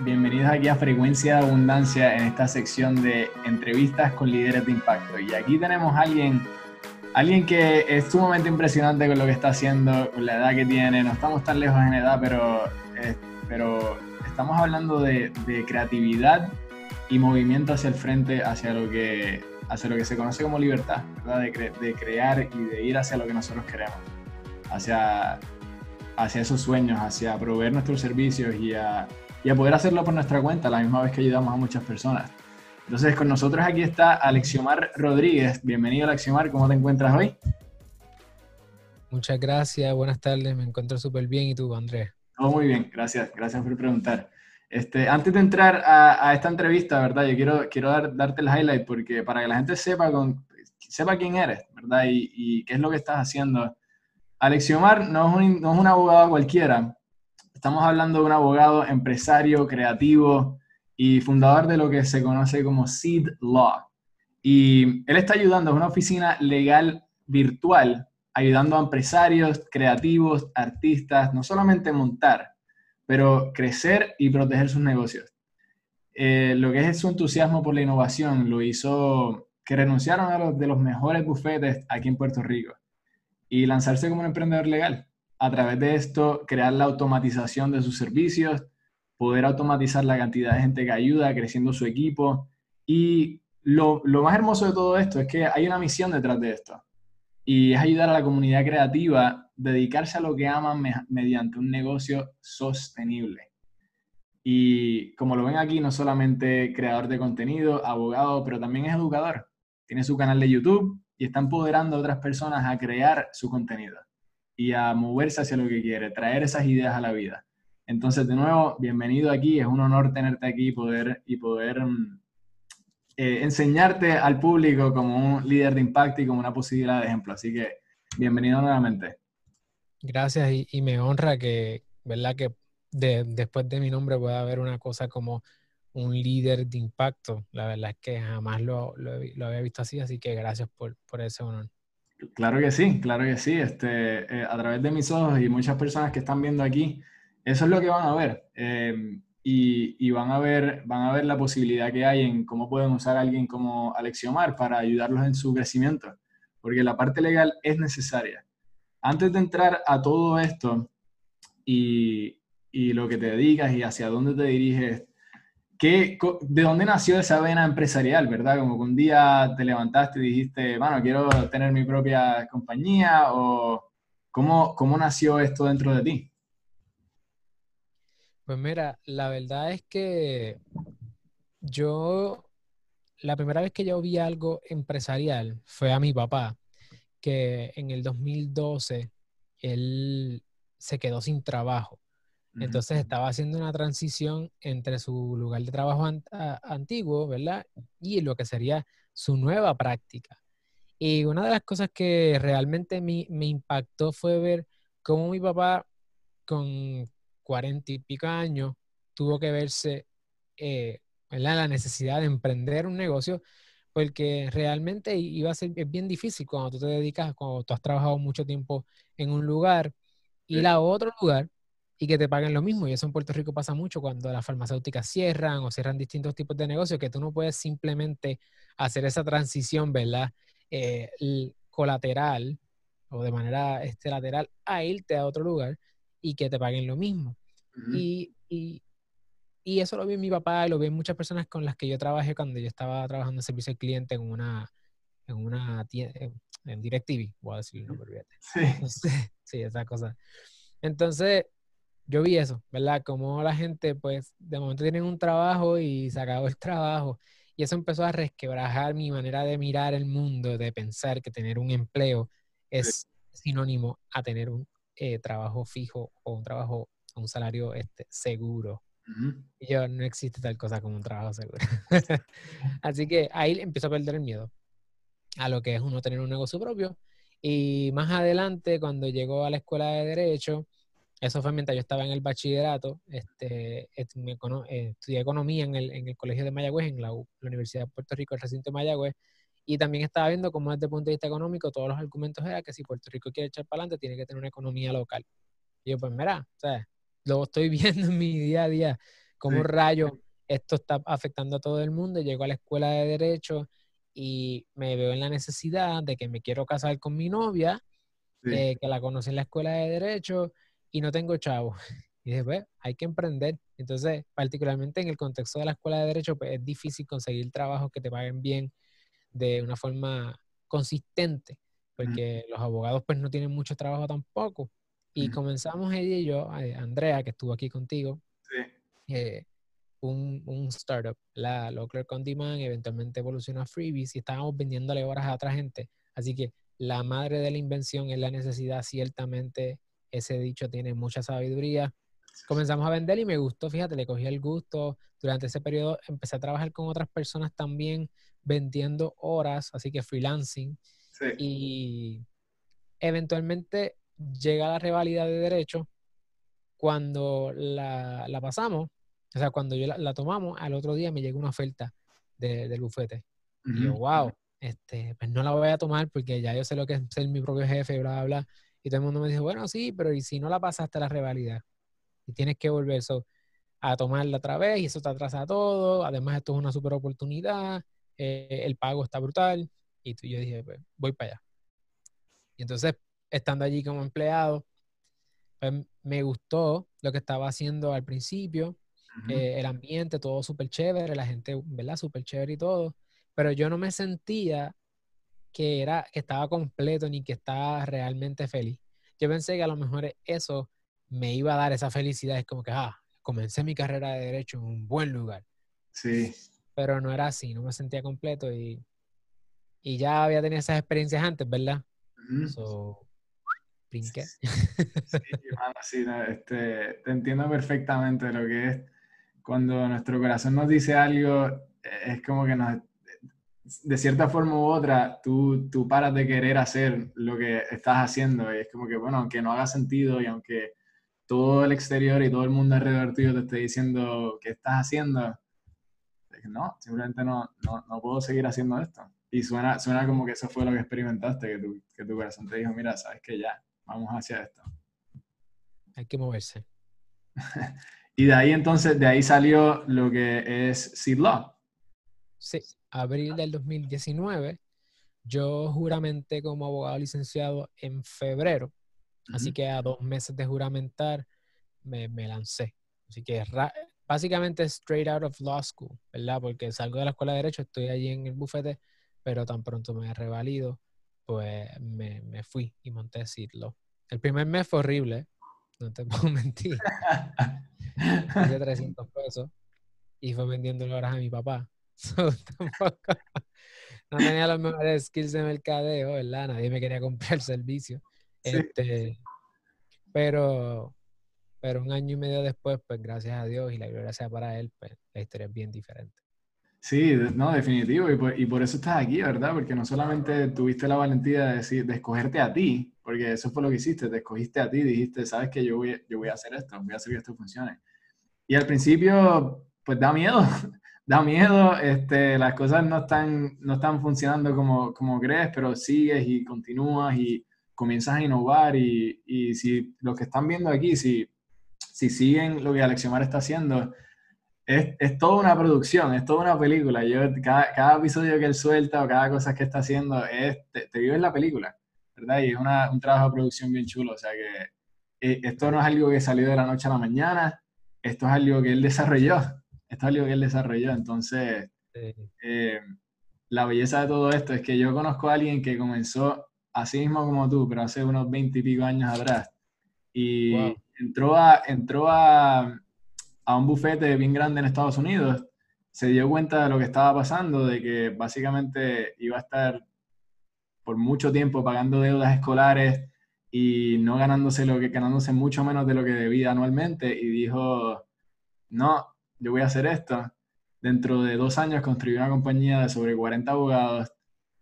Bienvenidos aquí a Frecuencia de Abundancia en esta sección de entrevistas con líderes de impacto. Y aquí tenemos a alguien, alguien que es sumamente impresionante con lo que está haciendo, con la edad que tiene. No estamos tan lejos en edad, pero, eh, pero estamos hablando de, creatividad y movimiento hacia el frente, hacia lo que, hacia lo que se conoce como libertad, De, de crear y de ir hacia lo que nosotros queremos, hacia, hacia esos sueños, hacia proveer nuestros servicios y a y a poder hacerlo por nuestra cuenta, la misma vez que ayudamos a muchas personas. Entonces, con nosotros aquí está Alexiomar Rodríguez. Bienvenido, Alexiomar. ¿Cómo te encuentras hoy? Muchas gracias, buenas tardes. Me encuentro súper bien. ¿Y tú, Andrés? Todo muy bien, gracias. Gracias por preguntar. Este, antes de entrar a, esta entrevista, ¿verdad? Yo quiero, quiero dar, darte el highlight porque para que la gente sepa, con, sepa quién eres, ¿verdad? Y, y qué es lo que estás haciendo. Alexiomar no es un, no es un abogado cualquiera. Estamos hablando de un abogado, empresario, creativo y fundador de lo que se conoce como Seed Law. Y él está ayudando, a una oficina legal virtual, ayudando a empresarios, creativos, artistas, no solamente montar, pero crecer y proteger sus negocios. Eh, lo que es su entusiasmo por la innovación lo hizo que renunciaron a los de los mejores bufetes aquí en Puerto Rico y lanzarse como un emprendedor legal a través de esto crear la automatización de sus servicios, poder automatizar la cantidad de gente que ayuda, creciendo su equipo. Y lo, más hermoso de todo esto es que hay una misión detrás de esto. Y es ayudar a la comunidad creativa, dedicarse a lo que aman mediante un negocio sostenible. Y como lo ven aquí, no solamente creador de contenido, abogado, pero también es educador. Tiene su canal de YouTube y está empoderando a otras personas a crear su contenido y a moverse hacia lo que quiere, traer esas ideas a la vida. Entonces, de nuevo, bienvenido aquí, es un honor tenerte aquí poder, y poder mm, eh, enseñarte al público como un líder de impacto y como una posibilidad de ejemplo. Así que, bienvenido nuevamente. Gracias y, me honra que, ¿verdad? Que después de mi nombre pueda haber una cosa como un líder de impacto. La verdad es que jamás lo, lo, había visto así, así que gracias por, por ese honor. Claro que sí, claro que sí. Este, eh, a través de mis ojos y muchas personas que están viendo aquí, eso es lo que van a ver. Em, y, van, a ver van a ver la posibilidad que hay en cómo pueden usar alguien como Alexiomar para ayudarlos en su crecimiento. Porque la parte legal es necesaria. Antes de entrar a todo esto y, y lo que te dedicas y hacia dónde te diriges, ¿De dónde nació esa vena empresarial, verdad? Como que un día te levantaste y dijiste, bueno, quiero tener mi propia compañía, o cómo, cómo nació esto dentro de ti? Pues mira, la verdad es que yo, la primera vez que yo vi algo empresarial fue a mi papá, que en el 2012 él se quedó sin trabajo. Entonces estaba haciendo una transición entre su lugar de trabajo antiguo, ¿verdad? Y lo que sería su nueva práctica. Y una de las cosas que realmente me, impactó fue ver cómo mi papá con cuarenta y pico años tuvo que verse eh, la necesidad de emprender un negocio porque realmente iba a ser bien difícil cuando tú te dedicas, cuando tú has trabajado mucho tiempo en un lugar, ir a otro lugar y que te paguen lo mismo. Y eso en Puerto Rico pasa mucho cuando las farmacéuticas cierran o cierran distintos tipos de negocios, que tú no puedes simplemente hacer esa transición, ¿verdad? Eh, colateral o de manera este, lateral a irte a otro lugar y que te paguen lo mismo. y, y, y, eso lo vi en mi papá y lo vi en muchas personas con las que yo trabajé cuando yo estaba trabajando en servicio al cliente en una, en una tienda, en DirecTV, voy a decir el nombre, sí. sí, esa cosa. Entonces, yo vi eso, ¿verdad? Como la gente, pues, de momento tienen un trabajo y se acabó el trabajo. Y eso empezó a resquebrajar mi manera de mirar el mundo, de pensar que tener un empleo es sinónimo a tener un eh, trabajo fijo o un trabajo, un salario este, seguro. Y yo, no existe tal cosa como un trabajo seguro. Así que ahí empiezo a perder el miedo a lo que es uno tener un negocio propio. Y más adelante, cuando llegó a la escuela de Derecho, eso fue mientras yo estaba en el bachillerato, este, eh, estudié economía en el, en el, Colegio de Mayagüez, en la, Universidad de Puerto Rico, el recinto de Mayagüez, y también estaba viendo cómo desde el punto de vista económico todos los argumentos eran que si Puerto Rico quiere echar para adelante, tiene que tener una economía local. Y yo, pues mira, o sea, lo estoy viendo en mi día a día, cómo rayo esto está afectando a todo el mundo. Llego a la escuela de Derecho y me veo en la necesidad de que me quiero casar con mi novia, eh, que la conocí en la escuela de Derecho y no tengo chavo. Y dije, pues, hay que emprender. Entonces, particularmente en el contexto de la escuela de Derecho, pues es difícil conseguir trabajo que te paguen bien de una forma consistente, porque los abogados pues no tienen mucho trabajo tampoco. Y comenzamos ella y yo, eh, Andrea, que estuvo aquí contigo, eh, un, un, startup, la Local On Demand, eventualmente evolucionó a Freebies y estábamos vendiéndole horas a otra gente. Así que la madre de la invención es la necesidad, ciertamente ese dicho tiene mucha sabiduría. Comenzamos a vender y me gustó, fíjate, le cogí el gusto. Durante ese periodo empecé a trabajar con otras personas también vendiendo horas, así que freelancing. Y eventualmente llega la rivalidad de derecho. Cuando la, pasamos, o sea, cuando yo la, tomamos, al otro día me llegó una oferta del bufete. Y yo, wow, este, pues no la voy a tomar porque ya yo sé lo que es ser mi propio jefe, bla, bla, bla. Y todo el mundo me dice, bueno, sí, pero ¿y si no la pasaste la rivalidad? Y tienes que volver eso, a tomarla otra vez y eso te atrasa todo. Además, esto es una super oportunidad. Eh, el pago está brutal. Y tú, yo dije, pues, voy para allá. Y entonces, estando allí como empleado, pues, me gustó lo que estaba haciendo al principio. Eh, el ambiente, todo súper chévere, la gente, ¿verdad? Súper chévere y todo. Pero yo no me sentía que, era, que estaba completo ni que estaba realmente feliz. Yo pensé que a lo mejor eso me iba a dar esa felicidad. Es como que, ah, comencé mi carrera de derecho en un buen lugar. Sí. Pero no era así, no me sentía completo y, y ya había tenido esas experiencias antes, ¿verdad? so, brinqué. Sí, sí este, te entiendo perfectamente lo que es cuando nuestro corazón nos dice algo, es como que nos de cierta forma u otra, tú, tú paras de querer hacer lo que estás haciendo y es como que, bueno, aunque no haga sentido y aunque todo el exterior y todo el mundo alrededor tuyo te esté diciendo qué estás haciendo, no, simplemente no, no, no, puedo seguir haciendo esto. Y suena, suena como que eso fue lo que experimentaste, que tu, que tu corazón te dijo, mira, sabes que ya, vamos hacia esto. Hay que moverse. y de ahí entonces, de ahí salió lo que es Seed Law. Sí, abril del 2019. Yo juramenté como abogado licenciado en febrero, así que a dos meses de juramentar me, lancé. Así que básicamente straight out of law school, ¿verdad? Porque salgo de la escuela de Derecho, estoy allí en el bufete, pero tan pronto me he revalido, pues me, fui y monté decirlo. El primer mes fue horrible, no te puedo mentir. Hice 300 pesos y fue vendiendo horas a mi papá. no tenía los mejores skills de mercadeo, ¿verdad? Nadie me quería comprar el servicio. Este, pero, pero un año y medio después, pues gracias a Dios y la gloria sea para Él, pues la historia es bien diferente. Sí, no, definitivo. Y por, y por, eso estás aquí, ¿verdad? Porque no solamente tuviste la valentía de, decir, de escogerte a ti, porque eso fue lo que hiciste, te escogiste a ti, dijiste, sabes que yo voy, yo voy a hacer esto, voy a hacer que esto funcione. Y al principio, pues da miedo, da miedo, este, las cosas no están, no están funcionando como, como crees, pero sigues y continúas y comienzas a innovar y, y si los que están viendo aquí, si, si siguen lo que Alexiomar está haciendo, es, es, toda una producción, es toda una película. Yo, cada, cada, episodio que él suelta o cada cosa que está haciendo, es, te, te vives la película, ¿verdad? Y es una, un trabajo de producción bien chulo, o sea que eh, esto no es algo que salió de la noche a la mañana, esto es algo que él desarrolló esto es algo que él desarrolló. Entonces, eh, la belleza de todo esto es que yo conozco a alguien que comenzó así mismo como tú, pero hace unos 20 y pico años atrás. Y entró, a, entró a, a un bufete bien grande en Estados Unidos, se dio cuenta de lo que estaba pasando, de que básicamente iba a estar por mucho tiempo pagando deudas escolares y no ganándose lo que ganándose mucho menos de lo que debía anualmente y dijo, "No, yo voy a hacer esto. Dentro de dos años construí una compañía de sobre 40 abogados,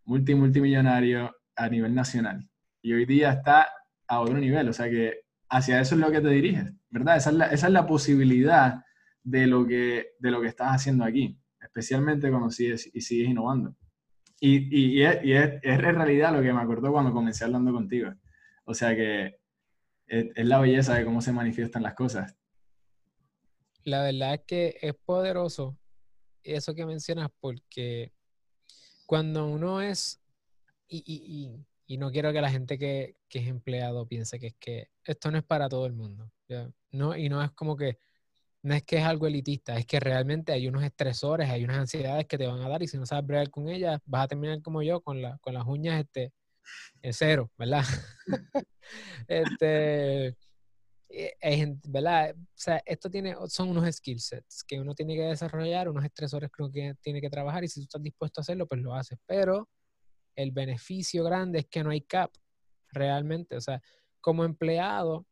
multi multimillonario a nivel nacional. Y hoy día está a otro nivel. O sea que hacia eso es lo que te diriges, ¿verdad? Esa es la, esa es la posibilidad de lo, que, de lo que estás haciendo aquí, especialmente cuando sigues, y sigues innovando. Y, y, es, es, es, en realidad lo que me acordó cuando comencé hablando contigo. O sea que es, la belleza de cómo se manifiestan las cosas. La verdad es que es poderoso eso que mencionas porque cuando uno es, y, no quiero que la gente que, que, es empleado piense que es que esto no es para todo el mundo. ¿ya? No, y no es como que, no es que es algo elitista, es que realmente hay unos estresores, hay unas ansiedades que te van a dar y si no sabes bregar con ellas, vas a terminar como yo, con, la, con las uñas este, en cero, ¿verdad? este, eh, ¿verdad? O sea, esto tiene, son unos skill sets que uno tiene que desarrollar, unos estresores que uno tiene que trabajar y si tú estás dispuesto a hacerlo, pues lo haces. Pero el beneficio grande es que no hay cap, realmente. O sea, como empleado,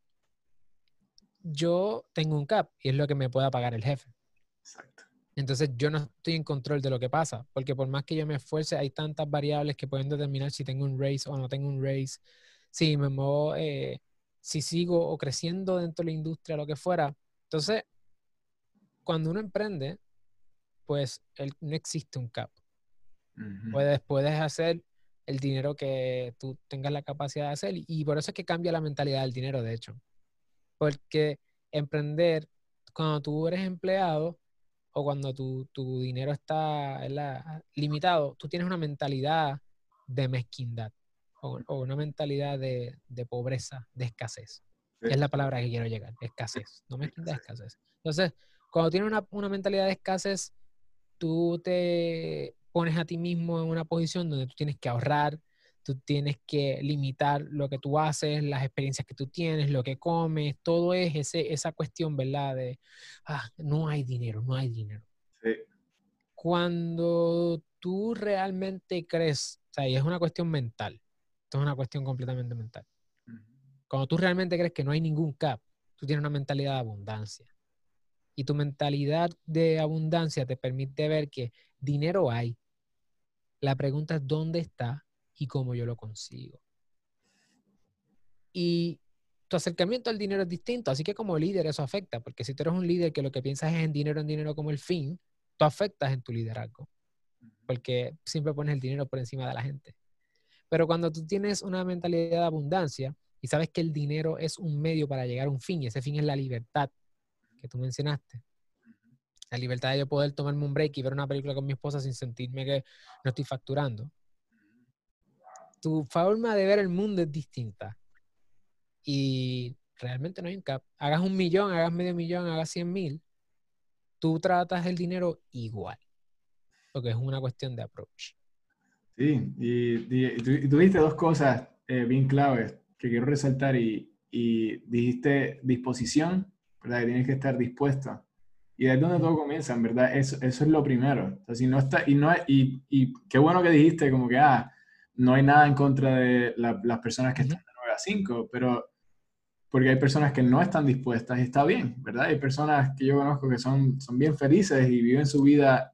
yo tengo un cap y es lo que me pueda pagar el jefe. Exacto. Entonces yo no estoy en control de lo que pasa, porque por más que yo me esfuerce, hay tantas variables que pueden determinar si tengo un raise o no tengo un raise, si me muevo... Eh, si sigo o creciendo dentro de la industria, lo que fuera. Entonces, cuando uno emprende, pues no existe un cap. puedes, puedes hacer el dinero que tú tengas la capacidad de hacer y, por eso es que cambia la mentalidad del dinero, de hecho. Porque emprender, cuando tú eres empleado o cuando tu, tu dinero está limitado, tú tienes una mentalidad de mezquindad o, una mentalidad de, de, pobreza, de escasez. Es la palabra que quiero llegar, escasez. No me de escasez. Entonces, cuando tienes una, una mentalidad de escasez, tú te pones a ti mismo en una posición donde tú tienes que ahorrar, tú tienes que limitar lo que tú haces, las experiencias que tú tienes, lo que comes, todo es ese, esa cuestión, ¿verdad? De, ah, no hay dinero, no hay dinero. Sí. Cuando tú realmente crees, o sea, y es una cuestión mental, esto es una cuestión completamente mental. Cuando tú realmente crees que no hay ningún cap, tú tienes una mentalidad de abundancia. Y tu mentalidad de abundancia te permite ver que dinero hay. La pregunta es dónde está y cómo yo lo consigo. Y tu acercamiento al dinero es distinto, así que como líder eso afecta, porque si tú eres un líder que lo que piensas es en dinero, en dinero como el fin, tú afectas en tu liderazgo, porque siempre pones el dinero por encima de la gente. Pero cuando tú tienes una mentalidad de abundancia y sabes que el dinero es un medio para llegar a un fin, y ese fin es la libertad que tú mencionaste, la libertad de yo poder tomarme un break y ver una película con mi esposa sin sentirme que no estoy facturando. Tu forma de ver el mundo es distinta. Y realmente no hay un cap. Hagas un millón, hagas medio millón, hagas cien mil, tú tratas el dinero igual. Porque es una cuestión de approach. Sí, y, tuviste dos cosas eh, bien claves que quiero resaltar y, y, dijiste disposición, ¿verdad? Que tienes que estar dispuesto. Y es donde todo comienza, en verdad, eso, eso es lo primero. O sea, si no está, y, no, y, y qué bueno que dijiste como que, ah, no hay nada en contra de las personas que están de 9 a 5, pero porque hay personas que no están dispuestas y está bien, ¿verdad? Hay personas que yo conozco que son, son bien felices y viven su vida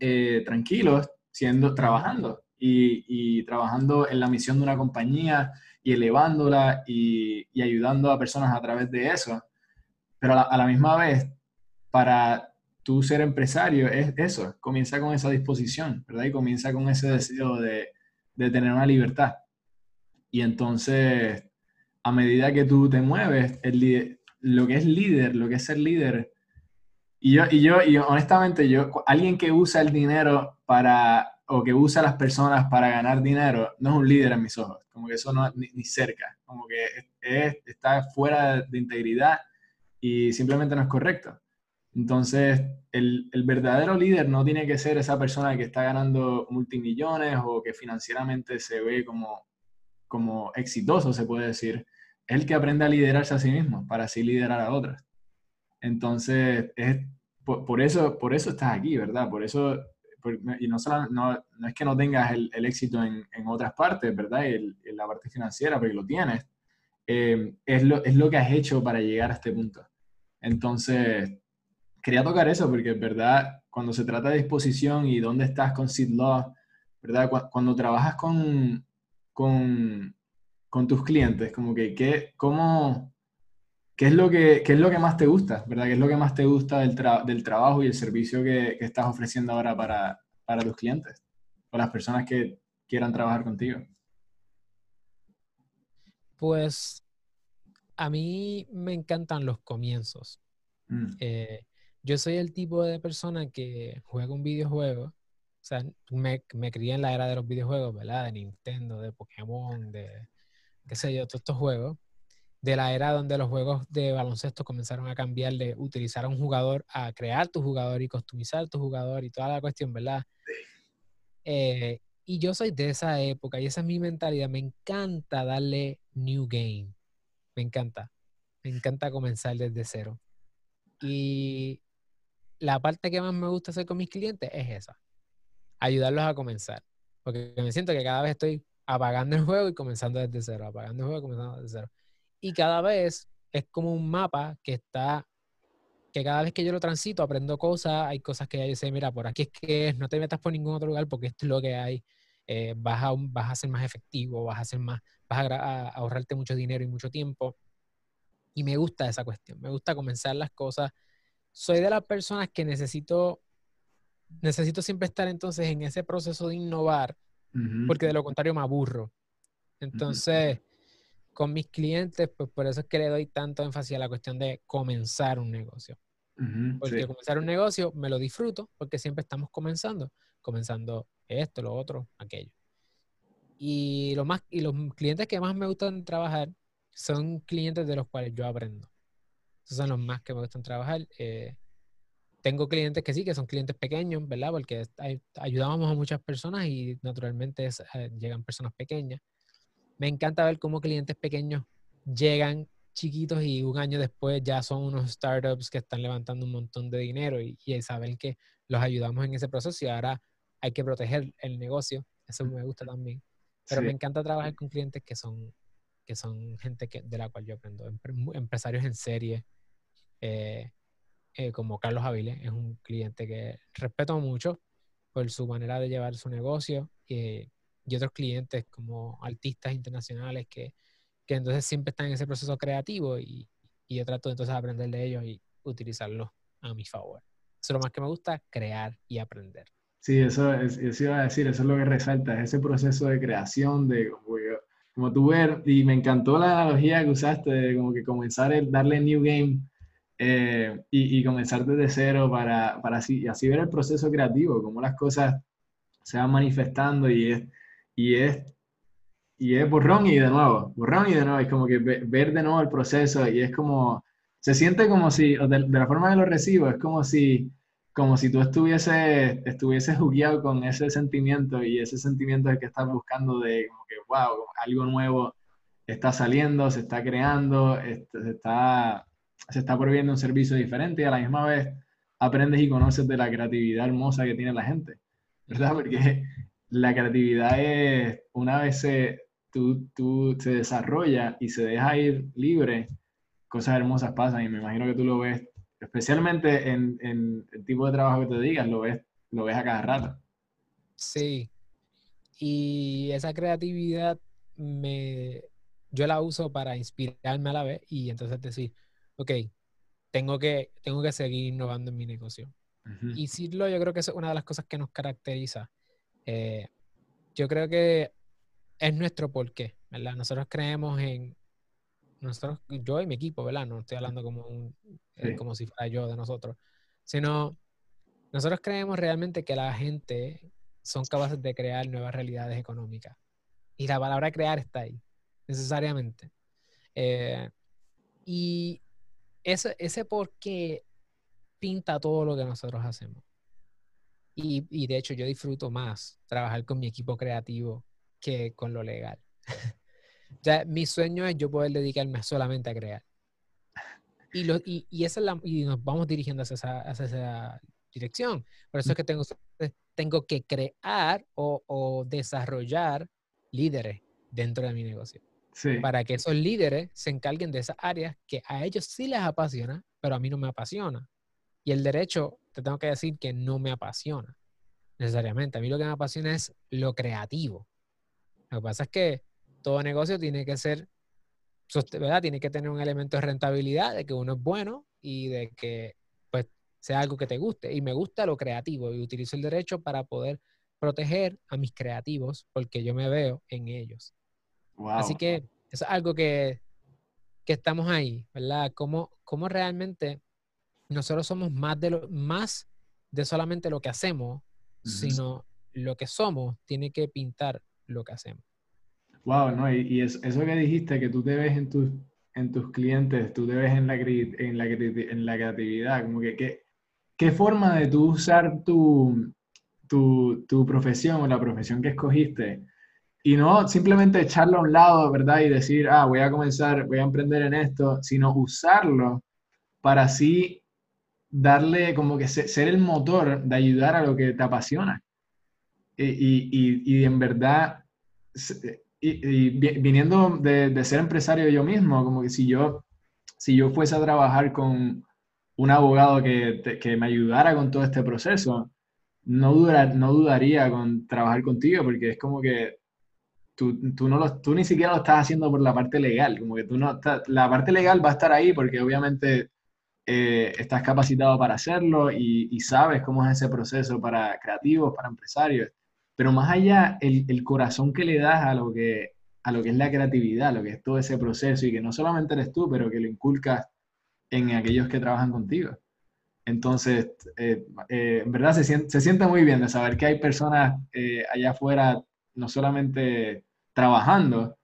eh, tranquilos siendo, trabajando y, y, trabajando en la misión de una compañía y elevándola y, y ayudando a personas a través de eso. Pero a la, misma vez, para tú ser empresario es eso, comienza con esa disposición, ¿verdad? Y comienza con ese deseo de, de tener una libertad. Y entonces, a medida que tú te mueves, el, lo que es líder, lo que es ser líder, y yo, y yo, y honestamente, yo, alguien que usa el dinero para, o que usa a las personas para ganar dinero, no es un líder en mis ojos. Como que eso no ni, ni cerca. Como que es, está fuera de integridad y simplemente no es correcto. Entonces, el, el, verdadero líder no tiene que ser esa persona que está ganando multimillones o que financieramente se ve como, como exitoso, se puede decir. Es el que aprende a liderarse a sí mismo para así liderar a otros. Entonces, es, por, eso, por eso estás aquí, ¿verdad? Por eso, y no, solo, no, no, es que no tengas el, el éxito en, en, otras partes, ¿verdad? En, la parte financiera, porque lo tienes. Eh, es, lo, es lo que has hecho para llegar a este punto. Entonces, quería tocar eso porque, ¿verdad? Cuando se trata de disposición y dónde estás con Seed Law, ¿verdad? Cuando, trabajas con, con, con, tus clientes, como que, ¿qué, cómo, ¿qué es lo que, qué es lo que más te gusta, verdad? ¿Qué es lo que más te gusta del, del trabajo y el servicio que, que, estás ofreciendo ahora para, para tus clientes o las personas que quieran trabajar contigo? Pues a mí me encantan los comienzos. Mm. Eh, yo soy el tipo de persona que juega un videojuego. O sea, me, me crié en la era de los videojuegos, ¿verdad? De Nintendo, de Pokémon, de qué sé yo, todos estos juegos. De la era donde los juegos de baloncesto comenzaron a cambiar de utilizar a un jugador a crear tu jugador y customizar tu jugador y toda la cuestión, ¿verdad? Eh, y yo soy de esa época y esa es mi mentalidad. Me encanta darle new game. Me encanta. Me encanta comenzar desde cero. Y la parte que más me gusta hacer con mis clientes es esa. Ayudarlos a comenzar. Porque me siento que cada vez estoy apagando el juego y comenzando desde cero. Apagando el juego y comenzando desde cero. Y cada vez es como un mapa que está que cada vez que yo lo transito aprendo cosas, hay cosas que ya yo sé, mira, por aquí es que no te metas por ningún otro lugar porque esto es lo que hay, eh, vas, a, vas a ser más efectivo, vas a ser más, vas a, ahorrarte mucho dinero y mucho tiempo. Y me gusta esa cuestión, me gusta comenzar las cosas. Soy de las personas que necesito, necesito siempre estar entonces en ese proceso de innovar, porque de lo contrario me aburro. Entonces, con mis clientes, pues por eso es que le doy tanto énfasis a la cuestión de comenzar un negocio. porque comenzar un negocio me lo disfruto porque siempre estamos comenzando, comenzando esto, lo otro, aquello. Y, lo más, y los clientes que más me gustan trabajar son clientes de los cuales yo aprendo. Esos son los más que me gustan trabajar. Eh, tengo clientes que sí, que son clientes pequeños, ¿verdad? Porque ayudamos a muchas personas y naturalmente eh, llegan personas pequeñas me encanta ver cómo clientes pequeños llegan chiquitos y un año después ya son unos startups que están levantando un montón de dinero y, y saber que los ayudamos en ese proceso y ahora hay que proteger el negocio, eso me gusta también. Pero me encanta trabajar con clientes que son, que son gente que, de la cual yo aprendo, empresarios en serie, eh, eh, como Carlos Aviles, es un cliente que respeto mucho por su manera de llevar su negocio. y y otros clientes como artistas internacionales que, que entonces siempre están en ese proceso creativo y, y yo trato entonces de aprender de ellos y utilizarlos a mi favor. Eso es lo más que me gusta, crear y aprender. Sí, eso, es, eso iba a decir, eso es lo que resalta, ese proceso de creación, de como, tú ver, y me encantó la analogía que usaste, de como que comenzar el darle new game eh, y, y, comenzar desde cero para, para así, así ver el proceso creativo, cómo las cosas se van manifestando y es, y es, y es borrón y de nuevo, borrón y de nuevo, es como que ver de nuevo el proceso y es como, se siente como si, de, la forma que lo recibo, es como si, como si tú estuvieses, estuvieses jugueado con ese sentimiento y ese sentimiento es que estás buscando de como que, wow, algo nuevo está saliendo, se está creando, este, se está, se está proveyendo un servicio diferente y a la misma vez aprendes y conoces de la creatividad hermosa que tiene la gente, ¿verdad? Porque la creatividad es, una vez se, tú, tú, se desarrolla y se deja ir libre, cosas hermosas pasan y me imagino que tú lo ves, especialmente en, en el tipo de trabajo que te digas, lo ves, lo ves a cada rato. Sí, y esa creatividad me, yo la uso para inspirarme a la vez y entonces decir, ok, tengo que, tengo que seguir innovando en mi negocio. Y decirlo, yo creo que es una de las cosas que nos caracteriza. Eh, yo creo que es nuestro porqué, ¿verdad? Nosotros creemos en, nosotros, yo y mi equipo, ¿verdad? No estoy hablando como, un, eh, como si fuera yo de nosotros, sino nosotros creemos realmente que la gente son capaces de crear nuevas realidades económicas. Y la palabra crear está ahí, necesariamente. Eh, y ese, ese porqué pinta todo lo que nosotros hacemos. Y, y, de hecho yo disfruto más trabajar con mi equipo creativo que con lo legal. ya, mi sueño es yo poder dedicarme solamente a crear. Y, lo, y, y, esa es la, y nos vamos dirigiendo hacia esa, hacia esa dirección. Por eso es que tengo, tengo que crear o, o desarrollar líderes dentro de mi negocio. Sí. Para que esos líderes se encarguen de esas áreas que a ellos sí les apasiona, pero a mí no me apasiona. Y el derecho te tengo que decir que no me apasiona necesariamente. A mí lo que me apasiona es lo creativo. Lo que pasa es que todo negocio tiene que ser ¿verdad? Tiene que tener un elemento de rentabilidad, de que uno es bueno y de que pues sea algo que te guste. Y me gusta lo creativo y utilizo el derecho para poder proteger a mis creativos porque yo me veo en ellos. Así que eso es algo que, que estamos ahí, ¿verdad? Cómo, cómo realmente nosotros somos más de, lo, más de solamente lo que hacemos, sino lo que somos tiene que pintar lo que hacemos. Wow, no, y, eso que dijiste, que tú te ves en tus, en tus clientes, tú te ves en la, en la, en la creatividad, como que, ¿qué forma de tú usar tu, tu, tu profesión o la profesión que escogiste? Y no simplemente echarlo a un lado, ¿verdad? Y decir, ah, voy a comenzar, voy a emprender en esto, sino usarlo para así darle como que ser el motor de ayudar a lo que te apasiona. Y, y, y en verdad, y, viniendo de, ser empresario yo mismo, como que si yo, si yo fuese a trabajar con un abogado que, que me ayudara con todo este proceso, no, dura, no dudaría con trabajar contigo, porque es como que tú, tú, no lo, tú ni siquiera lo estás haciendo por la parte legal, como que tú no la parte legal va a estar ahí porque obviamente eh, estás capacitado para hacerlo y, sabes cómo es ese proceso para creativos, para empresarios. Pero más allá, el, el, corazón que le das a lo que, a lo que es la creatividad, lo que es todo ese proceso y que no solamente eres tú, pero que lo inculcas en aquellos que trabajan contigo. Entonces, eh, eh, en verdad se siente, se siente, muy bien de saber que hay personas allá afuera no solamente trabajando,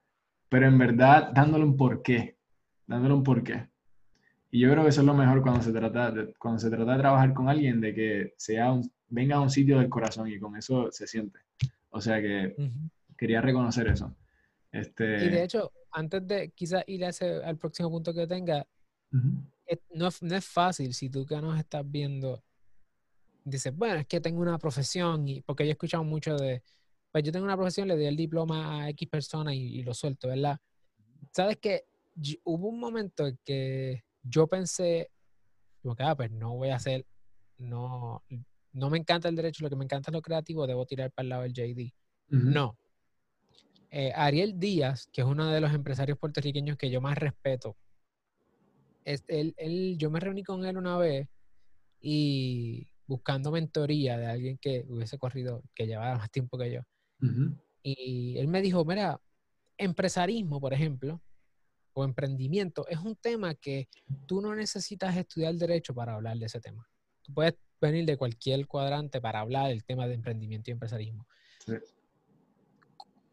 pero en verdad dándole un porqué, dándole un porqué. Y yo creo que eso es lo mejor cuando se trata de, cuando se trata de trabajar con alguien, de que sea un, venga a un sitio del corazón y con eso se siente. O sea que quería reconocer eso. Este... Y de hecho, antes de quizás ir ese, al próximo punto que tenga, no, no, es fácil si tú que nos estás viendo dices, bueno, es que tengo una profesión, y porque yo he escuchado mucho de, pues yo tengo una profesión, le doy el diploma a X persona y, lo suelto, ¿verdad? Sabes que hubo un momento en que yo pensé, como que, ah, pues no voy a hacer, no, no me encanta el derecho, lo que me encanta es lo creativo, debo tirar para el lado del JD. No. Eh, Ariel Díaz, que es uno de los empresarios puertorriqueños que yo más respeto, es, él, él, yo me reuní con él una vez y buscando mentoría de alguien que hubiese corrido, que llevaba más tiempo que yo. Y él me dijo, mira, empresarismo, por ejemplo, o emprendimiento, es un tema que tú no necesitas estudiar derecho para hablar de ese tema. Tú puedes venir de cualquier cuadrante para hablar del tema de emprendimiento y empresarismo.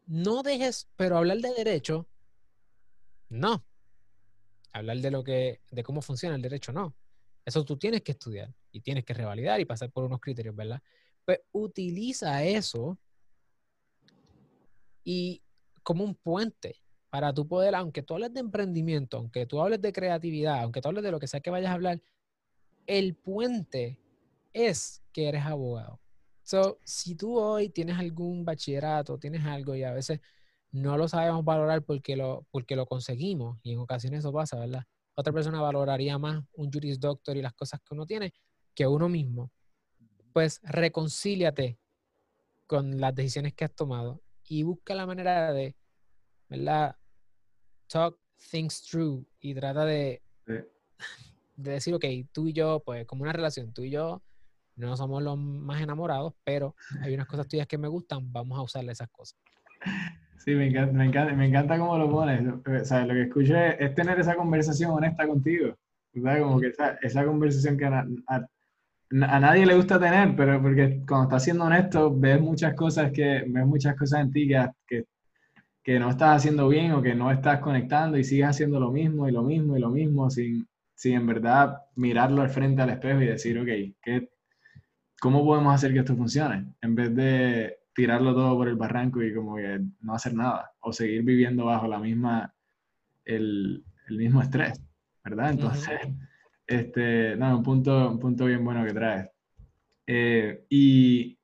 No dejes, pero hablar de derecho, no. Hablar de lo que, de cómo funciona el derecho, no. Eso tú tienes que estudiar y tienes que revalidar y pasar por unos criterios, ¿verdad? Pues utiliza eso y como un puente para tú poder, aunque tú hables de emprendimiento, aunque tú hables de creatividad, aunque tú hables de lo que sea que vayas a hablar, el puente es que eres abogado. So, si tú hoy tienes algún bachillerato, tienes algo y a veces no lo sabemos valorar porque lo, porque lo conseguimos, y en ocasiones eso pasa, ¿verdad? Otra persona valoraría más un Juris Doctor y las cosas que uno tiene que uno mismo. Pues reconcíliate con las decisiones que has tomado y busca la manera de ¿verdad? Talk things through y trata de, de decir, ok, tú y yo, pues como una relación, tú y yo no somos los más enamorados, pero hay unas cosas tuyas que me gustan, vamos a usarle esas cosas. Sí, me encanta, me encanta, me encanta cómo lo pones. O sea, lo que escucho es, tener esa conversación honesta contigo. ¿verdad? Como que esa, esa conversación que a, a, nadie le gusta tener, pero porque cuando estás siendo honesto, ves muchas cosas que, ves muchas cosas en ti que, que que no estás haciendo bien o que no estás conectando y sigues haciendo lo mismo y lo mismo y lo mismo sin, sin en verdad mirarlo al frente al espejo y decir, ok, ¿qué, ¿cómo podemos hacer que esto funcione? En vez de tirarlo todo por el barranco y como que no hacer nada o seguir viviendo bajo la misma, el, el mismo estrés, ¿verdad? Entonces, este, no, un punto, un punto bien bueno que traes. Eh, y,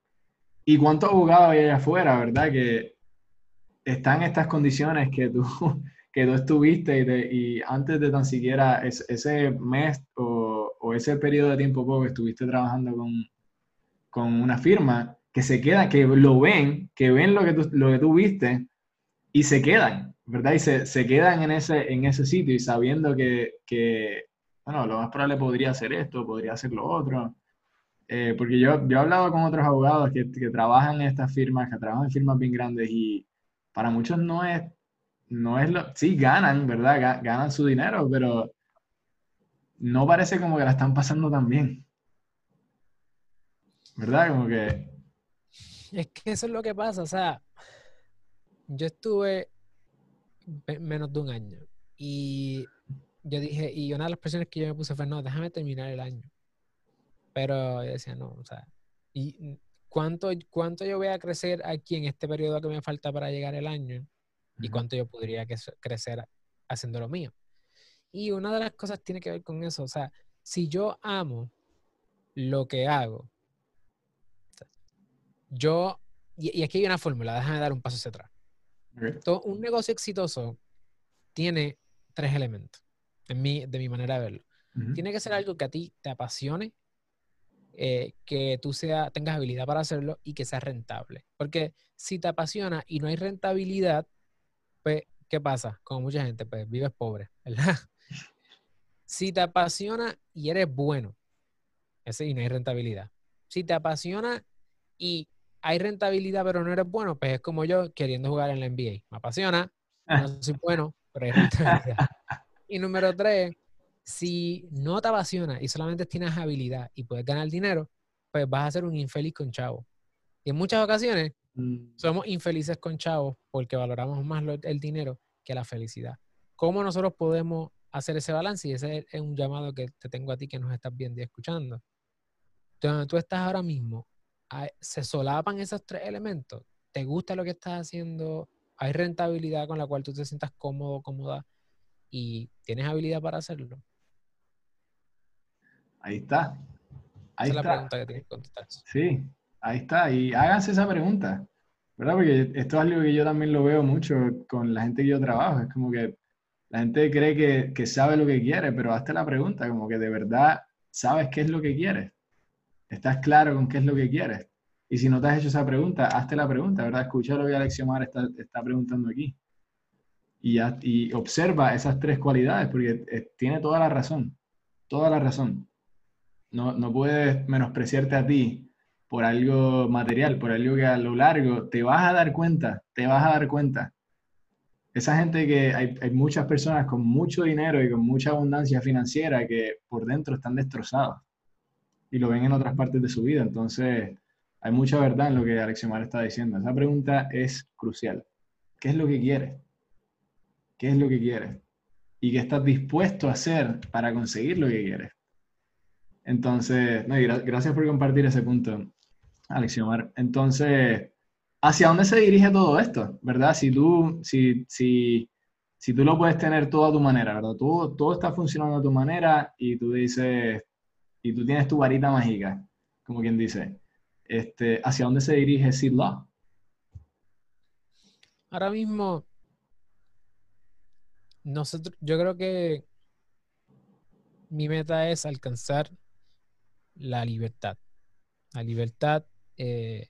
y cuántos abogados hay allá afuera, ¿verdad? Que están estas condiciones que tú, que tú estuviste y, antes de tan siquiera ese mes o, o, ese periodo de tiempo poco que estuviste trabajando con, con una firma, que se queda, que lo ven, que ven lo que tú, lo que tú viste y se quedan, ¿verdad? Y se, se, quedan en ese, en ese sitio y sabiendo que, que, bueno, lo más probable podría ser esto, podría ser lo otro. Eh, porque yo, yo he hablado con otros abogados que, que, trabajan en estas firmas, que trabajan en firmas bien grandes y para muchos no es, no es lo, sí ganan, ¿verdad? Ganan su dinero, pero no parece como que la están pasando tan bien. ¿Verdad? Como que... Es que eso es lo que pasa, o sea, yo estuve menos de un año y yo dije, y una de las presiones que yo me puse fue, no, déjame terminar el año. Pero yo decía, no, o sea, ¿y cuánto, cuánto yo voy a crecer aquí en este periodo que me falta para llegar el año? ¿Y cuánto yo podría crecer haciendo lo mío? Y una de las cosas tiene que ver con eso, o sea, si yo amo lo que hago, yo, y, aquí hay una fórmula, déjame dar un paso hacia atrás. un negocio exitoso tiene tres elementos, en mi, de mi manera de verlo. Tiene que ser algo que a ti te apasione, eh, que tú sea, tengas habilidad para hacerlo y que sea rentable. Porque si te apasiona y no hay rentabilidad, pues, ¿qué pasa? Como mucha gente, pues vives pobre, ¿verdad? Si te apasiona y eres bueno, ese y no hay rentabilidad. Si te apasiona y hay rentabilidad pero no eres bueno, pues es como yo queriendo jugar en la NBA. Me apasiona, no soy bueno, pero hay rentabilidad. Y número tres, si no te apasiona y solamente tienes habilidad y puedes ganar dinero, pues vas a ser un infeliz con chavo. Y en muchas ocasiones mm. somos infelices con chavos porque valoramos más el dinero que la felicidad. ¿Cómo nosotros podemos hacer ese balance? Y ese es un llamado que te tengo a ti que nos estás viendo y escuchando. Donde tú estás ahora mismo, se solapan esos tres elementos. ¿Te gusta lo que estás haciendo? ¿Hay rentabilidad con la cual tú te sientas cómodo, cómoda? ¿Y tienes habilidad para hacerlo? Ahí está. Ahí esa está. es la pregunta que tienes que contestar. Sí, ahí está. Y háganse esa pregunta, ¿verdad? Porque esto es algo que yo también lo veo mucho con la gente que yo trabajo. Es como que la gente cree que, que sabe lo que quiere, pero hazte la pregunta, como que de verdad sabes qué es lo que quieres. ¿Estás claro con qué es lo que quieres? Y si no te has hecho esa pregunta, hazte la pregunta, ¿verdad? Escucha lo que Alexiomar está, está preguntando aquí. Y, y, observa esas tres cualidades, porque eh, tiene toda la razón. Toda la razón. No, no puedes menospreciarte a ti por algo material, por algo que a lo largo te vas a dar cuenta, te vas a dar cuenta. Esa gente que hay, hay muchas personas con mucho dinero y con mucha abundancia financiera que por dentro están destrozados y lo ven en otras partes de su vida. Entonces, hay mucha verdad en lo que Alexiomar está diciendo. Esa pregunta es crucial. ¿Qué es lo que quieres? ¿Qué es lo que quieres? ¿Y qué estás dispuesto a hacer para conseguir lo que quieres? Entonces, gracias por compartir ese punto, Alexiomar. Entonces, ¿hacia dónde se dirige todo esto? ¿Verdad? Si tú, si, si, si tú lo puedes tener todo a tu manera, ¿verdad? Todo, todo está funcionando a tu manera y tú dices, y tú tienes tu varita mágica, como quien dice, este, ¿hacia dónde se dirige Sid Law? Ahora mismo, nosotros, yo creo que mi meta es alcanzar la libertad. La libertad eh,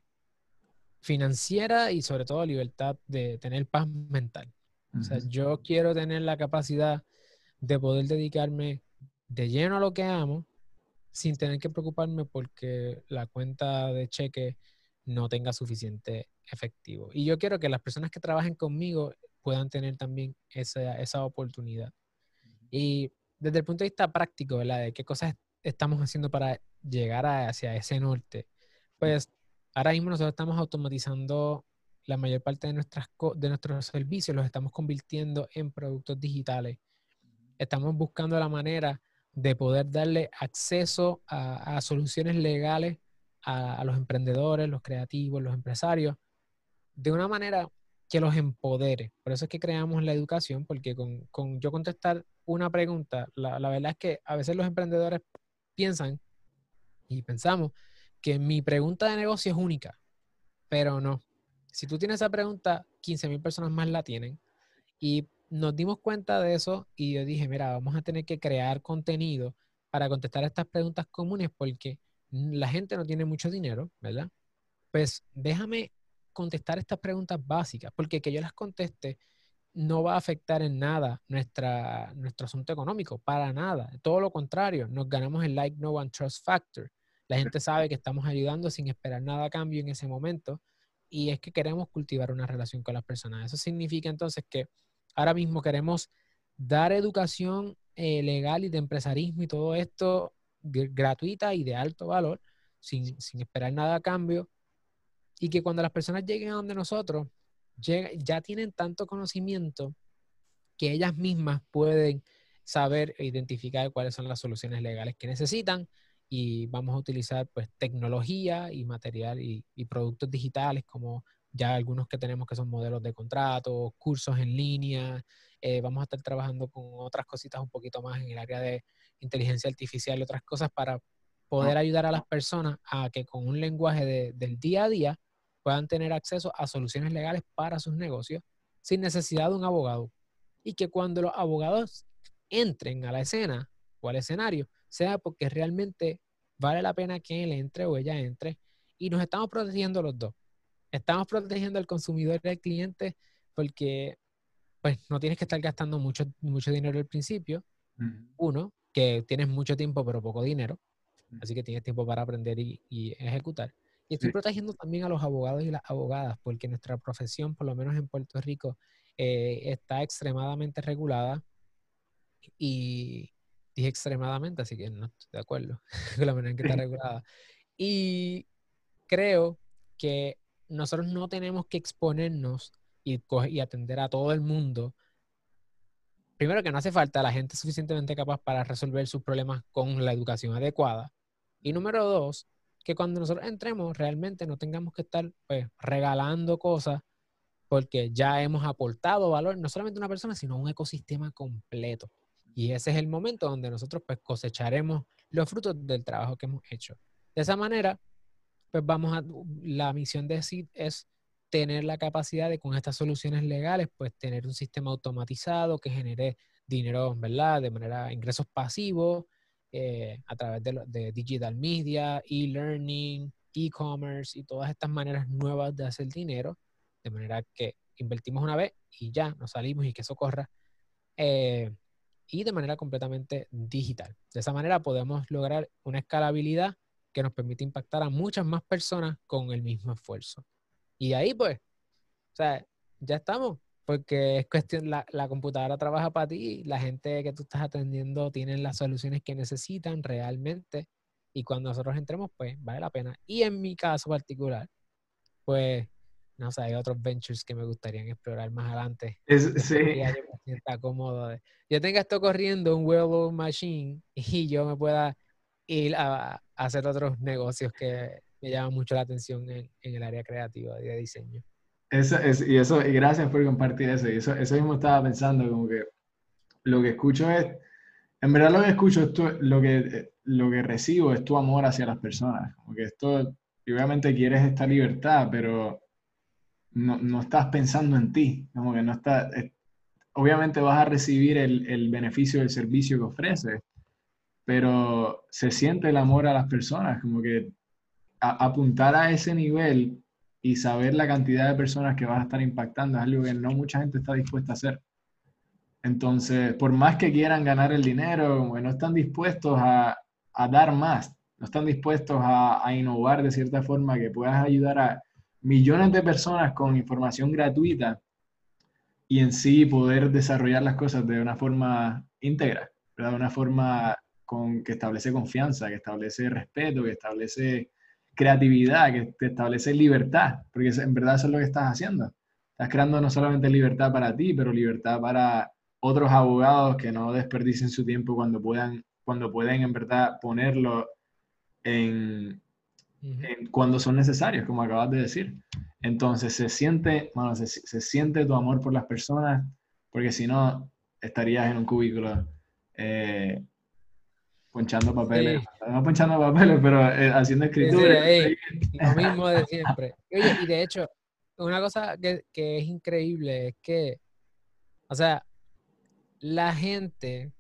financiera y sobre todo libertad de tener paz mental. O sea, yo quiero tener la capacidad de poder dedicarme de lleno a lo que amo sin tener que preocuparme porque la cuenta de cheque no tenga suficiente efectivo. Y yo quiero que las personas que trabajen conmigo puedan tener también esa, esa oportunidad. Y desde el punto de vista práctico, ¿verdad? De qué cosas estamos haciendo para llegar hacia ese norte. Pues ahora mismo nosotros estamos automatizando la mayor parte de, nuestras, de nuestros servicios, los estamos convirtiendo en productos digitales. Estamos buscando la manera de poder darle acceso a, soluciones legales a, los emprendedores, los creativos, los empresarios, de una manera que los empodere. Por eso es que creamos la educación, porque con, yo contestar una pregunta, la, la, verdad es que a veces los emprendedores piensan y pensamos que mi pregunta de negocio es única, pero no. Si tú tienes esa pregunta, 15 mil personas más la tienen. Y nos dimos cuenta de eso y yo dije, mira, vamos a tener que crear contenido para contestar estas preguntas comunes porque la gente no tiene mucho dinero, ¿verdad? Pues déjame contestar estas preguntas básicas, porque que yo las conteste no va a afectar en nada nuestra, nuestro asunto económico, para nada. Todo lo contrario, nos ganamos el like, no one, trust factor. La gente sabe que estamos ayudando sin esperar nada a cambio en ese momento y es que queremos cultivar una relación con las personas. Eso significa entonces que ahora mismo queremos dar educación eh, legal y de empresarismo y todo esto gratuita y de alto valor, sin, sin esperar nada a cambio, y que cuando las personas lleguen a donde nosotros, ya tienen tanto conocimiento que ellas mismas pueden saber e identificar cuáles son las soluciones legales que necesitan y vamos a utilizar pues tecnología y material y, productos digitales como ya algunos que tenemos que son modelos de contrato, cursos en línea, eh, vamos a estar trabajando con otras cositas un poquito más en el área de inteligencia artificial y otras cosas para poder ayudar a las personas a que con un lenguaje del día a día puedan tener acceso a soluciones legales para sus negocios sin necesidad de un abogado. Y que cuando los abogados entren a la escena o al escenario, sea porque realmente vale la pena que él entre o ella entre y nos estamos protegiendo los dos. Estamos protegiendo al consumidor y al cliente porque pues no tienes que estar gastando mucho, mucho dinero al principio. Uno, que tienes mucho tiempo pero poco dinero, así que tienes tiempo para aprender y ejecutar. Y estoy protegiendo también a los abogados y las abogadas, porque nuestra profesión, por lo menos en Puerto Rico, eh, está extremadamente regulada. Y dije extremadamente, así que no estoy de acuerdo con la manera en que está regulada. Y creo que nosotros no tenemos que exponernos y, y atender a todo el mundo. Primero que no hace falta la gente suficientemente capaz para resolver sus problemas con la educación adecuada. Y número dos, que cuando nosotros entremos realmente no tengamos que estar pues, regalando cosas porque ya hemos aportado valor no solamente a una persona, sino a un ecosistema completo. Y ese es el momento donde nosotros pues cosecharemos los frutos del trabajo que hemos hecho. De esa manera, pues vamos a, la misión de SID es tener la capacidad de con estas soluciones legales, pues tener un sistema automatizado que genere dinero, ¿verdad? De manera, ingresos pasivos, eh, a través de, digital media, e-learning, e-commerce y todas estas maneras nuevas de hacer dinero, de manera que invertimos una vez y ya nos salimos y que eso corra, eh, y de manera completamente digital. De esa manera podemos lograr una escalabilidad que nos permite impactar a muchas más personas con el mismo esfuerzo. Y ahí pues, o sea, ya estamos porque es cuestión, la, la, computadora trabaja para ti, la gente que tú estás atendiendo tienen las soluciones que necesitan realmente y cuando nosotros entremos, pues vale la pena. Y en mi caso particular, pues, no sé, hay otros ventures que me gustaría explorar más adelante. Es, sí. Yo me cómodo. yo tenga esto corriendo, un well machine, y yo me pueda ir a, hacer otros negocios que me llaman mucho la atención en, en el área creativa y de diseño. Eso, es, y eso, y gracias por compartir eso. Y eso, eso mismo estaba pensando, como que lo que escucho es, en verdad lo que escucho, es lo, que, lo que recibo es tu amor hacia las personas. Como que esto, obviamente quieres esta libertad, pero no, no estás pensando en ti. Como que no estás, obviamente vas a recibir el, el beneficio del servicio que ofreces, pero se siente el amor a las personas, como que apuntar a ese nivel y saber la cantidad de personas que vas a estar impactando es algo que no mucha gente está dispuesta a hacer. Entonces, por más que quieran ganar el dinero, no están dispuestos a, a dar más, no están dispuestos a, a, innovar de cierta forma que puedas ayudar a millones de personas con información gratuita y en sí poder desarrollar las cosas de una forma íntegra, de una forma con, que establece confianza, que establece respeto, que establece creatividad, que te establece libertad, porque en verdad eso es lo que estás haciendo. Estás creando no solamente libertad para ti, pero libertad para otros abogados que no desperdicien su tiempo cuando puedan, cuando pueden en verdad ponerlo en, cuando son necesarios, como acabas de decir. Entonces se siente, bueno, se, se siente tu amor por las personas, porque si no, estarías en un cubículo eh, ponchando papeles. No ponchando papeles, pero eh, haciendo escritura. lo mismo de siempre. Oye, y de hecho, una cosa que, que, es increíble es que, o sea, la gente,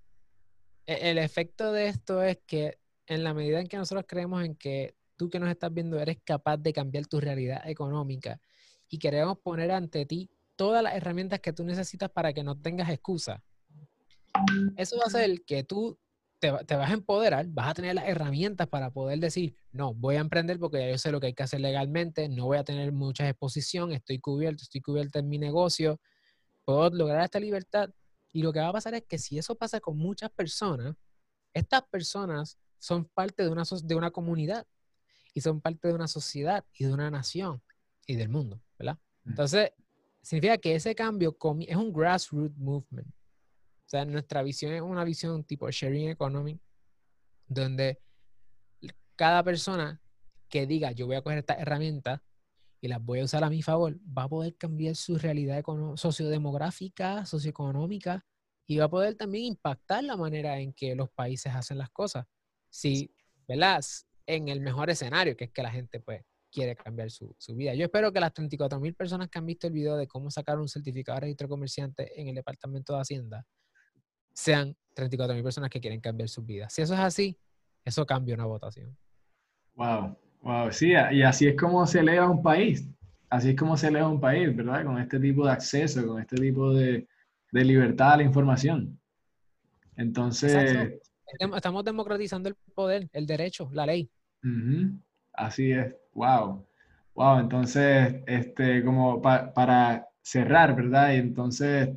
e, el efecto de esto es que en la medida en que nosotros creemos en que tú que nos estás viendo eres capaz de cambiar tu realidad económica y queremos poner ante ti todas las herramientas que tú necesitas para que no tengas excusa. Eso va a hacer que tú te, vas a empoderar, vas a tener las herramientas para poder decir, no, voy a emprender porque ya yo sé lo que hay que hacer legalmente, no voy a tener mucha exposición, estoy cubierto, estoy cubierto en mi negocio, puedo lograr esta libertad. Y lo que va a pasar es que si eso pasa con muchas personas, estas personas son parte de una, de una comunidad y son parte de una sociedad y de una nación y del mundo, ¿verdad? Mm. Entonces, significa que ese cambio es un grassroots movement. O sea, nuestra visión es una visión tipo sharing economy, donde cada persona que diga, yo voy a coger esta herramienta y las voy a usar a mi favor, va a poder cambiar su realidad sociodemográfica, socioeconómica, y va a poder también impactar la manera en que los países hacen las cosas. Si, ¿verdad? En el mejor escenario, que es que la gente pues quiere cambiar su, vida. Yo espero que las 34 mil personas que han visto el video de cómo sacar un certificado de registro comerciante en el Departamento de Hacienda sean 34 mil personas que quieren cambiar su vida. Si eso es así, eso cambia una votación. Wow, wow, sí, y así es como se eleva un país. Así es como se eleva un país, ¿verdad? Con este tipo de acceso, con este tipo de, de libertad a la información. Entonces... Estamos democratizando el poder, el derecho, la ley. Así es. Wow. Wow. Entonces, este, como para cerrar, ¿verdad? Y entonces,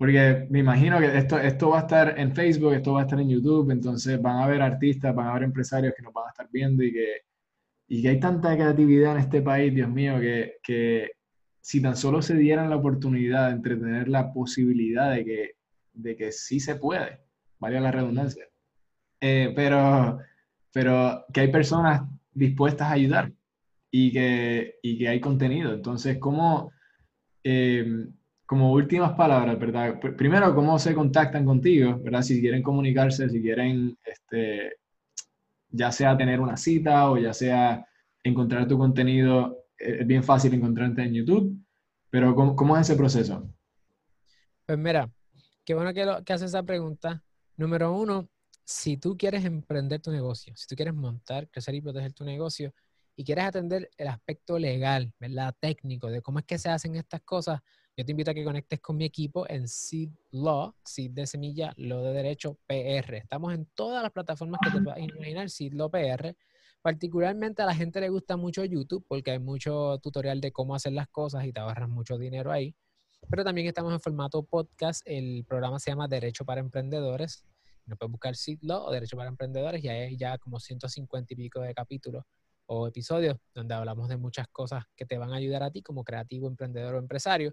porque me imagino que esto, esto va a estar en Facebook, esto va a estar en YouTube, entonces van a haber artistas, van a haber empresarios que nos van a estar viendo y que, y que hay tanta creatividad en este país, Dios mío, que, que si tan solo se dieran la oportunidad de entretener la posibilidad de que, de que sí se puede, vale la redundancia, eh, pero, pero que hay personas dispuestas a ayudar y que, y que hay contenido. Entonces, ¿cómo, eh, como últimas palabras, ¿verdad? Primero, ¿cómo se contactan contigo, ¿verdad? Si quieren comunicarse, si quieren, este, ya sea tener una cita o ya sea encontrar tu contenido es bien fácil encontrarte en YouTube, pero ¿cómo, es ese proceso? Pues mira, qué bueno que, lo, que haces esa pregunta. Número uno, si tú quieres emprender tu negocio, si tú quieres montar, crecer y proteger tu negocio y quieres atender el aspecto legal, ¿verdad? Técnico de cómo es que se hacen estas cosas, yo te invito a que conectes con mi equipo en Seed Law, Seed de semilla, Lo de derecho PR. Estamos en todas las plataformas que te puedas imaginar, Seed Law PR. Particularmente a la gente le gusta mucho YouTube porque hay mucho tutorial de cómo hacer las cosas y te ahorras mucho dinero ahí. Pero también estamos en formato podcast. El programa se llama Derecho para Emprendedores. No puedes buscar Law o Derecho para Emprendedores y hay ya como 150 y pico de capítulos o episodios donde hablamos de muchas cosas que te van a ayudar a ti como creativo, emprendedor o empresario.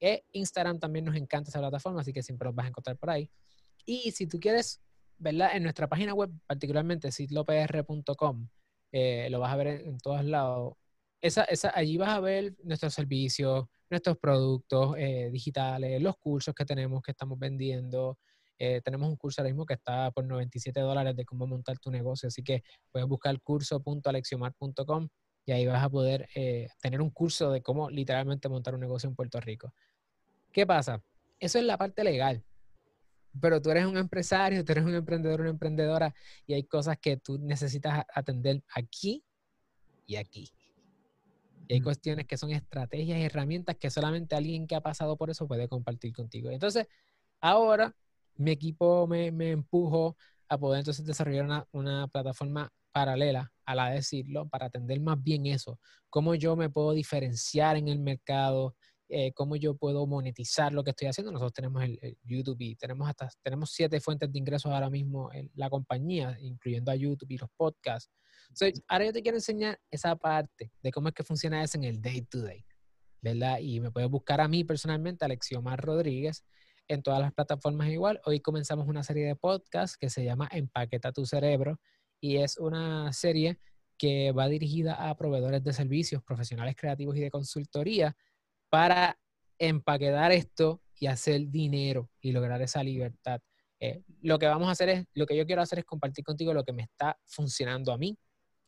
E Instagram también nos encanta esa plataforma, así que siempre los vas a encontrar por ahí. Y si tú quieres, ¿verdad? En nuestra página web, particularmente sitlopr.com, eh, lo vas a ver en, todos lados. Esa, esa, allí vas a ver nuestros servicios, nuestros productos eh, digitales, los cursos que tenemos, que estamos vendiendo. Eh, tenemos un curso ahora mismo que está por 97 dólares de cómo montar tu negocio, así que puedes buscar curso.alexiomar.com y ahí vas a poder tener un curso de cómo literalmente montar un negocio en Puerto Rico. ¿Qué pasa? Eso es la parte legal pero tú eres un empresario, tú eres un emprendedor, una emprendedora y hay cosas que tú necesitas atender aquí y aquí. Y hay cuestiones que son estrategias y herramientas que solamente alguien que ha pasado por eso puede compartir contigo. Entonces, ahora mi equipo me, me empujó a poder entonces desarrollar una, una, plataforma paralela a la de decirlo para atender más bien eso. Cómo yo me puedo diferenciar en el mercado, eh, cómo yo puedo monetizar lo que estoy haciendo. Nosotros tenemos el, YouTube y tenemos hasta tenemos siete fuentes de ingresos ahora mismo en la compañía, incluyendo a YouTube y los podcasts. Entonces, ahora yo te quiero enseñar esa parte de cómo es que funciona eso en el day to day, ¿verdad? Y me puedes buscar a mí personalmente, Alexiomar Rodríguez, en todas las plataformas igual. Hoy comenzamos una serie de podcasts que se llama Empaqueta tu cerebro y es una serie que va dirigida a proveedores de servicios, profesionales creativos y de consultoría para empaquetar esto y hacer dinero y lograr esa libertad. Eh, lo que vamos a hacer es, lo que yo quiero hacer es compartir contigo lo que me está funcionando a mí,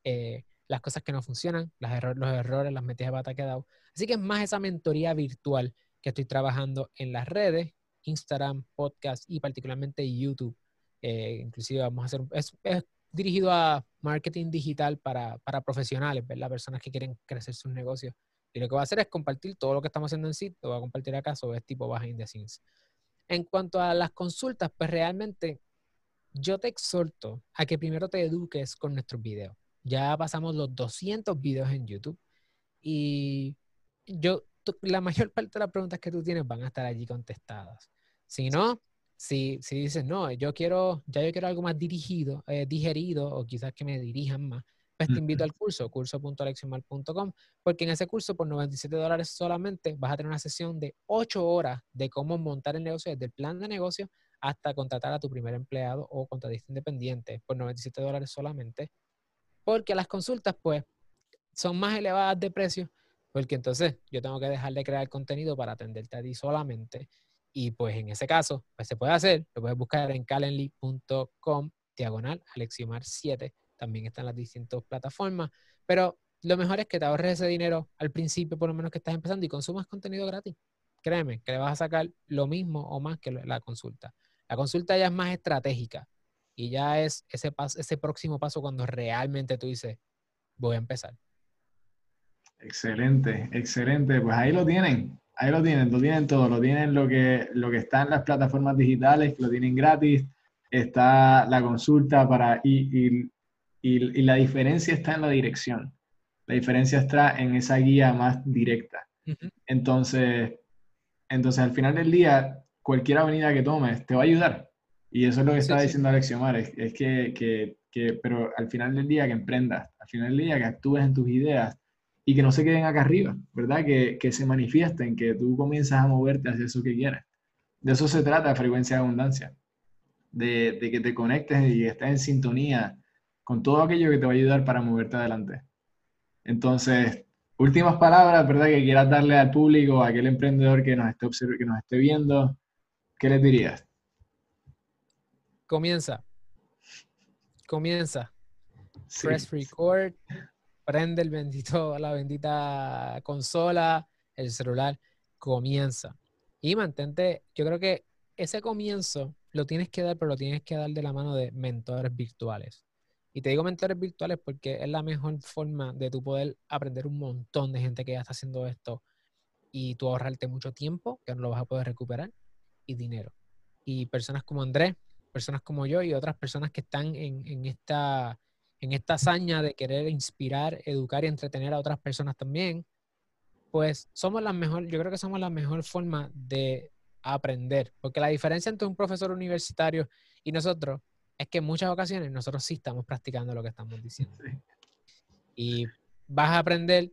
eh, las cosas que no funcionan, los errores, las metidas de pata que he dado. Así que es más esa mentoría virtual que estoy trabajando en las redes, Instagram, podcast y particularmente YouTube. Eh, inclusive vamos a hacer, es, dirigido a marketing digital para, para profesionales, ¿verdad? Personas que quieren crecer sus negocios Y lo que va a hacer es compartir todo lo que estamos haciendo en sí, lo voy a compartir acá sobre tipo behind the. En cuanto a las consultas, pues realmente yo te exhorto a que primero te eduques con nuestros videos. Ya pasamos los 200 videos en YouTube y yo, la mayor parte de las preguntas que tú tienes van a estar allí contestadas. Si no, si, si dices, no, yo quiero, ya yo quiero algo más dirigido, eh, digerido, o quizás que me dirijan más, pues te invito al curso, curso.leccionmal.com, porque en ese curso por 97 dólares solamente vas a tener una sesión de 8 horas de cómo montar el negocio, desde el plan de negocio hasta contratar a tu primer empleado o contratista independiente por 97 dólares solamente, porque las consultas pues son más elevadas de precio, porque entonces yo tengo que dejar de crear contenido para atenderte a ti solamente. Y pues en ese caso, pues se puede hacer, lo puedes buscar en calendly.com diagonal Alexiomar 7, también están las distintas plataformas, pero lo mejor es que te ahorres ese dinero al principio, por lo menos que estás empezando, y consumas contenido gratis. Créeme que le vas a sacar lo mismo o más que la consulta. La consulta ya es más estratégica y ya es ese, ese próximo paso cuando realmente tú dices, voy a empezar. Excelente, excelente. Pues ahí lo tienen, ahí lo tienen, lo tienen todo, lo tienen lo que, lo que está en las plataformas digitales, que lo tienen gratis, está la consulta para, y, y, la diferencia está en la dirección. La diferencia está en esa guía más directa. Entonces, entonces, al final del día, cualquier avenida que tomes te va a ayudar. Y eso es lo que estaba diciendo Alex Omar, es, es que, que, que, pero al final del día que emprendas, al final del día que actúes en tus ideas y que no se queden acá arriba, ¿verdad? Que, que se manifiesten, que tú comienzas a moverte hacia eso que quieres. De eso se trata frecuencia de abundancia, de, de que te conectes y estés en sintonía con todo aquello que te va a ayudar para moverte adelante. Entonces, últimas palabras, ¿verdad? Que quieras darle al público, a aquel emprendedor que nos esté, que nos esté viendo, ¿qué les dirías? Comienza. Comienza. Press record. Prende el bendito, la bendita consola, el celular. Comienza. Y mantente, yo creo que ese comienzo lo tienes que dar, pero lo tienes que dar de la mano de mentores virtuales. Y te digo mentores virtuales porque es la mejor forma de tu poder aprender un montón de gente que ya está haciendo esto y tú ahorrarte mucho tiempo, que no lo vas a poder recuperar, y dinero. Y personas como Andrés, personas como yo y otras personas que están en, esta, en esta hazaña de querer inspirar, educar y entretener a otras personas también, pues somos la mejor, yo creo que somos la mejor forma de aprender, porque la diferencia entre un profesor universitario y nosotros es que en muchas ocasiones nosotros sí estamos practicando lo que estamos diciendo. Y vas a aprender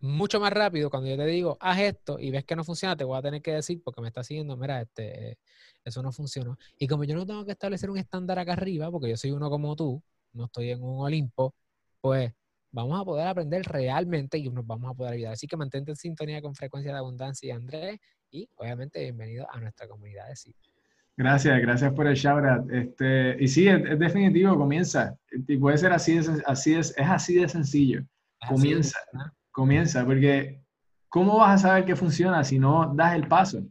mucho más rápido cuando yo te digo, haz esto y ves que no funciona, te voy a tener que decir porque me está siguiendo, mira, este, eso no funciona. Y como yo no tengo que establecer un estándar acá arriba, porque yo soy uno como tú, no estoy en un Olimpo, pues vamos a poder aprender realmente y nos vamos a poder ayudar. Así que mantente en sintonía con Frecuencia de Abundancia y Andrés y obviamente bienvenido a nuestra comunidad de sí. Gracias, gracias por el shout Este, y sí, es, definitivo, comienza. Y puede ser así, de, así es, es así de sencillo. comienza, comienza, porque ¿cómo vas a saber que funciona si no das el paso?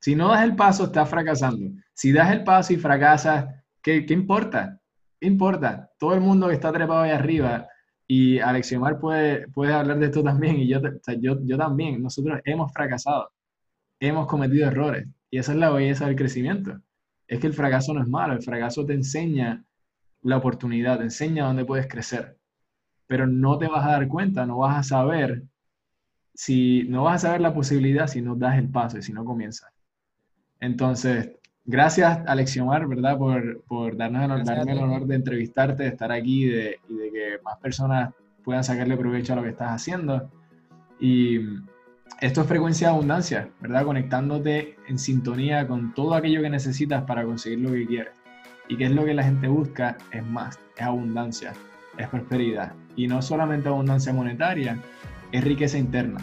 Si no das el paso, estás fracasando. Si das el paso y fracasas, ¿qué, qué importa? ¿Qué importa? Todo el mundo que está trepado ahí arriba, y Alexiomar puede, puede hablar de esto también, y yo, yo, yo también, nosotros hemos fracasado, hemos cometido errores, y esa es la belleza del crecimiento es que el fracaso no es malo, el fracaso te enseña la oportunidad, te enseña dónde puedes crecer, pero no te vas a dar cuenta, no vas a saber si no vas a saber la posibilidad si no das el paso y si no comienzas. Entonces, gracias Alexiomar, ¿verdad? Por, por darnos el, darme el honor de entrevistarte, de estar aquí y de que más personas puedan sacarle provecho a lo que estás haciendo. Y esto es frecuencia de abundancia, ¿verdad? Conectándote en sintonía con todo aquello que necesitas para conseguir lo que quieres. ¿Y qué es lo que la gente busca? Es más, es abundancia, es prosperidad. Y no solamente abundancia monetaria, es riqueza interna.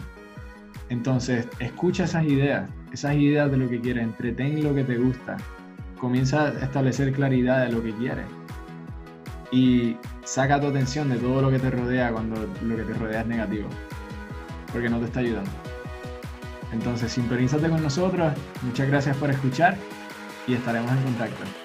Entonces, escucha esas ideas, esas ideas de lo que quieres, entretén lo que te gusta, comienza a establecer claridad de lo que quieres. Y saca tu atención de todo lo que te rodea cuando lo que te rodea es negativo, porque no te está ayudando. Entonces, sintonízate con nosotros. Muchas gracias por escuchar y estaremos en contacto.